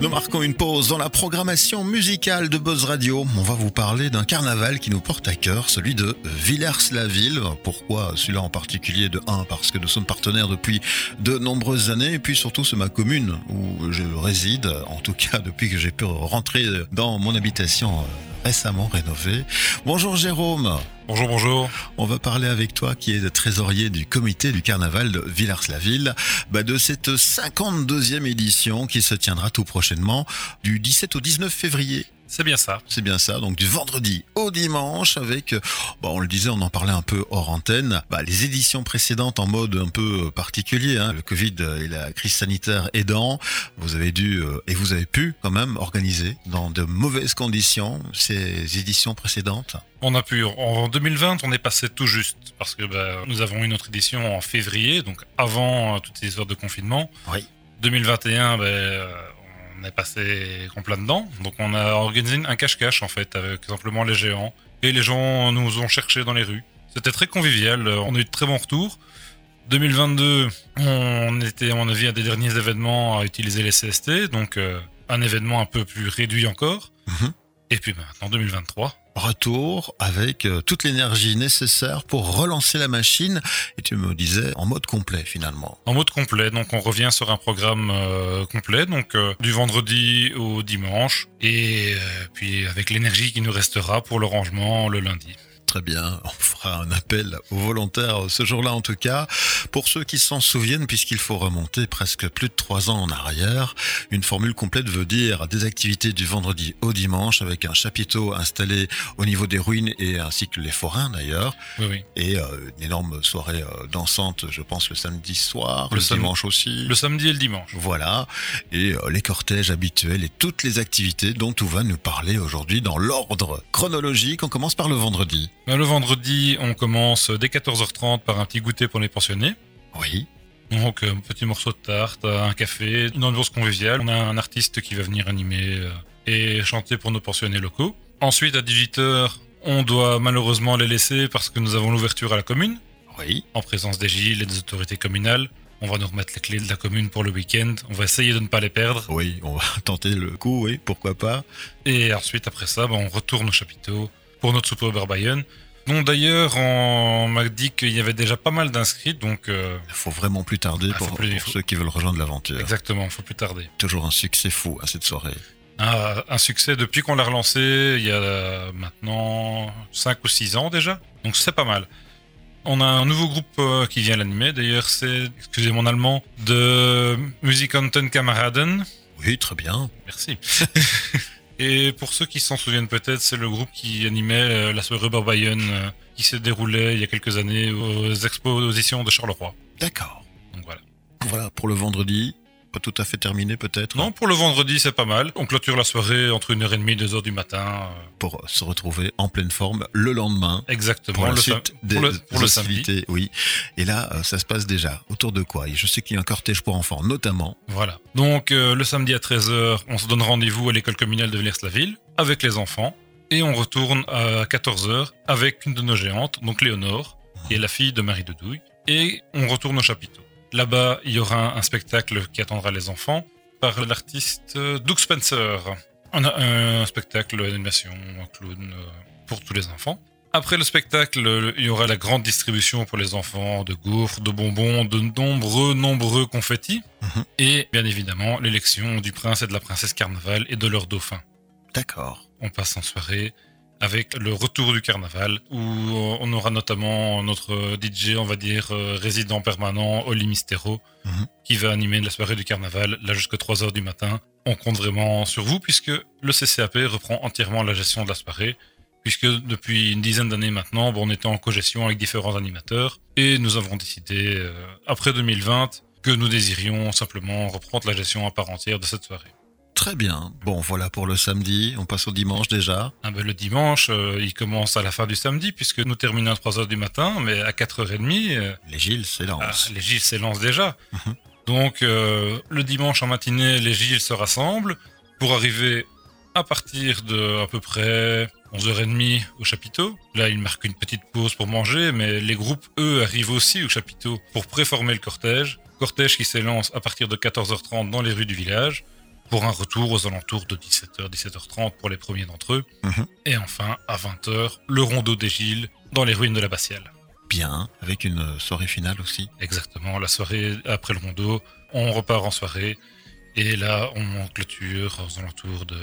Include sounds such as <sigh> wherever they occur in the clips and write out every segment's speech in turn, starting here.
Nous marquons une pause dans la programmation musicale de Buzz Radio. On va vous parler d'un carnaval qui nous porte à cœur, celui de Villers-la-Ville. Pourquoi celui-là en particulier de 1 Parce que nous sommes partenaires depuis de nombreuses années et puis surtout c'est ma commune où je réside, en tout cas depuis que j'ai pu rentrer dans mon habitation euh, récemment rénovée. Bonjour Jérôme. Bonjour, bonjour. On va parler avec toi qui est le trésorier du comité du carnaval de Villars-la-Ville, bah de cette 52e édition qui se tiendra tout prochainement du 17 au 19 février. C'est bien ça. C'est bien ça, donc du vendredi au dimanche avec, bon, on le disait, on en parlait un peu hors antenne, bah, les éditions précédentes en mode un peu particulier, hein, le Covid et la crise sanitaire aidant, vous avez dû euh, et vous avez pu quand même organiser dans de mauvaises conditions ces éditions précédentes. On a pu. En 2020, on est passé tout juste parce que bah, nous avons eu notre édition en février, donc avant euh, toutes ces heures de confinement. Oui. 2021, bah, on est passé en plein dedans. Donc on a organisé un cache-cache en fait avec simplement les géants. Et les gens nous ont cherchés dans les rues. C'était très convivial, on a eu de très bons retours. 2022, on était à mon avis à des derniers événements à utiliser les CST, donc euh, un événement un peu plus réduit encore. Mhm. Et puis maintenant 2023, Retour avec euh, toute l'énergie nécessaire pour relancer la machine et tu me disais en mode complet finalement. En mode complet, donc on revient sur un programme euh, complet, donc euh, du vendredi au dimanche, et puis avec l'énergie qui nous restera pour le rangement le lundi. Très bien, on fera un appel aux volontaires ce jour-là en tout cas. Pour ceux qui s'en souviennent, puisqu'il faut remonter presque plus de trois ans en arrière, une formule complète veut dire des activités du vendredi au dimanche avec un chapiteau installé au niveau des ruines et ainsi que les forains d'ailleurs. Oui, oui. Et euh, une énorme soirée euh, dansante, je pense, le samedi soir, le, Le sam- dimanche aussi. Le samedi et le dimanche. Voilà, et euh, les cortèges habituels et toutes les activités dont on va nous parler aujourd'hui dans l'ordre chronologique. On commence par le vendredi. Ben, le vendredi, on commence dès 14h30 par un petit goûter pour les pensionnés. Oui, Donc, un petit morceau de tarte, un café, une ambiance conviviale. On a un artiste qui va venir animer euh, et chanter pour nos pensionnés locaux. Ensuite, à 18h, on doit malheureusement les laisser parce que nous avons l'ouverture à la commune, oui, en présence des Gilles et des autorités communales. On va nous remettre les clés de la commune pour le week-end. On va essayer de ne pas les perdre. oui, on va <laughs> tenter le coup, oui, pourquoi pas. Et ensuite, après ça, ben, on retourne au chapiteau pour notre beurre Bayonne. Donc d'ailleurs, on m'a dit qu'il y avait déjà pas mal d'inscrits, donc euh, Il faut vraiment plus tarder Ah, pour, plus- ceux qui veulent rejoindre l'aventure. exactement, faut plus tarder. Toujours un succès fou à cette soirée. Un, un succès depuis qu'on l'a relancé il y a euh, maintenant 5 ou 6 ans déjà, donc c'est pas mal. On a un nouveau groupe euh, qui vient l'animer, d'ailleurs c'est, excusez mon allemand, de Musikanten Kameraden. Oui, très bien. Merci. <laughs> Et pour ceux qui s'en souviennent peut-être, c'est le groupe qui animait euh, la soirée Bayonne euh, qui s'est déroulée il y a quelques années aux expositions de Charleroi. D'accord. Donc voilà. Voilà, pour le vendredi, pas tout à fait terminé peut-être. Non, pour le vendredi, c'est pas mal. On clôture la soirée entre 1h30 et 2h du matin. euh, Pour se retrouver en pleine forme le lendemain. Exactement. Pour la le, suite sam- des pour le, pour le samedi. oui. Et là, euh, ça se passe déjà. Autour de quoi? Et je sais qu'il y a un cortège pour enfants, notamment. Voilà. Donc euh, le samedi à 13h, on se donne rendez-vous à l'école communale de Villers-la-Ville avec les enfants. Et on retourne à 14h avec une de nos géantes, donc Léonore, qui est la fille de Marie de Douille. Et on retourne au chapiteau. Là-bas, il y aura un spectacle qui attendra les enfants par l'artiste Doug Spencer. On a un spectacle d'animation, un clown euh, pour tous les enfants. Après le spectacle, le- il y aura la grande distribution pour les enfants de gaufres, de bonbons, de nombreux, nombreux confettis. Et bien évidemment, l'élection du prince et de la princesse carnaval et de leur dauphin. D'accord. On passe en soirée avec le retour du carnaval où on aura notamment notre DJ, on va dire, euh, résident permanent, Oli Mistero, Mhm. qui va animer la soirée du carnaval là jusqu'à 3h du matin. On compte vraiment sur vous puisque le CCAP reprend entièrement la gestion de la soirée puisque depuis une dizaine d'années maintenant, bon, on était en cogestion avec différents animateurs et nous avons décidé, euh, après 2020, que nous désirions simplement reprendre la gestion à part entière de cette soirée. Très bien. Bon, voilà pour le samedi. On passe au dimanche déjà. Ah ben, le dimanche, euh, il commence à la fin du samedi, puisque nous terminons à 3h du matin, mais à 4h30, euh, Les Gilles ah, s'élancent. les Gilles s'élancent déjà. Mhm. Donc, euh, le dimanche en matinée, les Gilles se rassemblent pour arriver à partir de à peu près 11h30 au chapiteau. Là, ils marquent une petite pause pour manger, mais les groupes, eux, arrivent aussi au chapiteau pour préformer le cortège. Cortège qui s'élance à partir de 14h30 dans les rues du village. Pour un retour aux alentours de 17h, 17h30 pour les premiers d'entre eux. Mhm. Et enfin, à 20h, le rondeau des Gilles dans les ruines de l'abbatiale. Bien, avec une soirée finale aussi. Exactement, la soirée après le rondeau, on repart en soirée. Et là, on clôture aux alentours de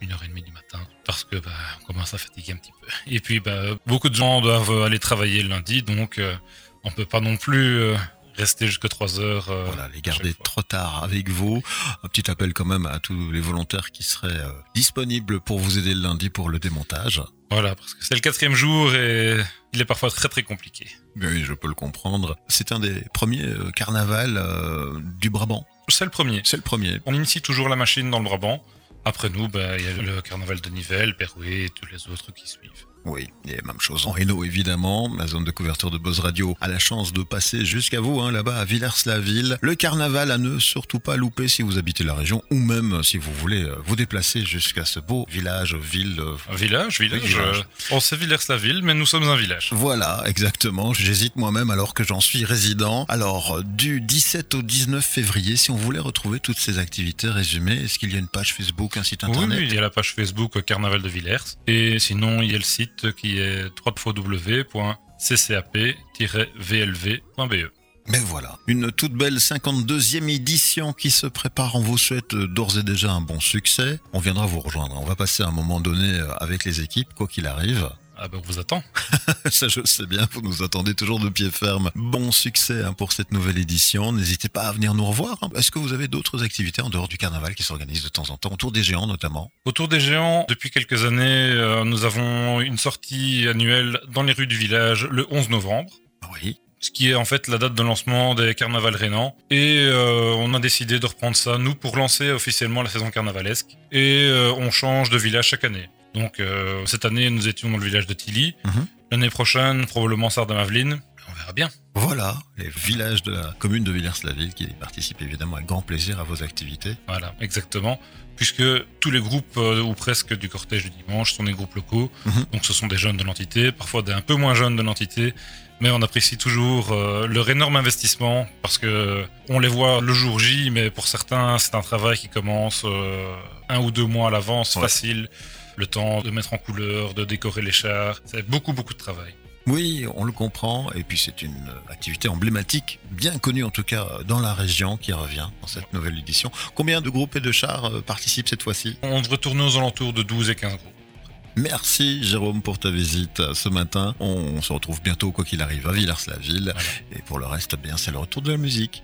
1h30 du matin parce que bah, on commence à fatiguer un petit peu. Et puis, bah, beaucoup de gens doivent aller travailler le lundi, donc euh, on peut pas non plus euh, rester jusqu'à 3 heures. euh, Voilà, les garder trop tard avec vous. Un petit appel quand même à tous les volontaires qui seraient euh, disponibles pour vous aider le lundi pour le démontage. Voilà, parce que c'est le quatrième jour et il est parfois très très compliqué. Oui, je peux le comprendre. C'est un des premiers euh, carnavals euh, du Brabant. C'est le premier. C'est le premier. On initie toujours la machine dans le Brabant. Après nous, bah, il y a le carnaval de Nivelles, Perouet et tous les autres qui suivent. Oui, et même chose en Hainaut évidemment. La zone de couverture de Buzz Radio a la chance de passer jusqu'à vous, hein, là-bas à Villers-la-Ville. Le carnaval à ne surtout pas louper si vous habitez la région ou même si vous voulez euh, vous déplacer jusqu'à ce beau village, ville. euh, village, village. Oui, village. euh, on sait Villers-la-Ville, mais nous sommes un village. Voilà, exactement. J'hésite moi-même alors que j'en suis résident. Alors, euh, du 17 au 19 février, si on voulait retrouver toutes ces activités résumées, est-ce qu'il y a une page Facebook, un site internet? oui, il y a la page Facebook euh, Carnaval de Villers. Et sinon, il y a le site qui est www.ccap-vlv.be. Mais voilà, une toute belle 52e édition qui se prépare. On vous souhaite d'ores et déjà un bon succès. On viendra vous rejoindre. On va passer un moment donné avec les équipes, quoi qu'il arrive. Ah ben, on vous attend. <laughs> Ça, je sais bien, vous nous attendez toujours de pied ferme. Bon succès hein, pour cette nouvelle édition. N'hésitez pas à venir nous revoir. hein. Est-ce que vous avez d'autres activités en dehors du carnaval qui s'organisent de temps en temps, autour des géants notamment? Autour des géants, depuis quelques années, euh, nous avons une sortie annuelle dans les rues du village le 11 novembre. Oui. ce qui est en fait la date de lancement des carnavals rénans. Et euh, on a décidé de reprendre ça, nous, pour lancer officiellement la saison carnavalesque. Et euh, on change de village chaque année. Donc euh, cette année, nous étions dans le village de Tilly. Mhm. L'année prochaine, probablement Sardes-Maveline. On verra bien. Voilà, les villages de la commune de Villers-la-Ville qui participent évidemment avec grand plaisir à vos activités. Voilà, exactement. Puisque tous les groupes, euh, ou presque, du cortège du dimanche sont des groupes locaux. Mhm. Donc ce sont des jeunes de l'entité, parfois des un peu moins jeunes de l'entité. Mais on apprécie toujours euh, leur énorme investissement parce que on les voit le jour J, mais pour certains, c'est un travail qui commence euh, un ou deux mois à l'avance, Ouais. facile. Le temps de mettre en couleur, de décorer les chars. C'est beaucoup, beaucoup de travail. Oui, on le comprend. Et puis c'est une activité emblématique, bien connue en tout cas dans la région, qui revient dans cette nouvelle édition. Combien de groupes et de chars euh, participent cette fois-ci? On devrait tourner aux alentours de 12 et 15 groupes. Merci Jérôme pour ta visite euh, ce matin. On se retrouve bientôt quoi qu'il arrive à Villers-la-Ville. Voilà. Et pour le reste, bien c'est le retour de la musique.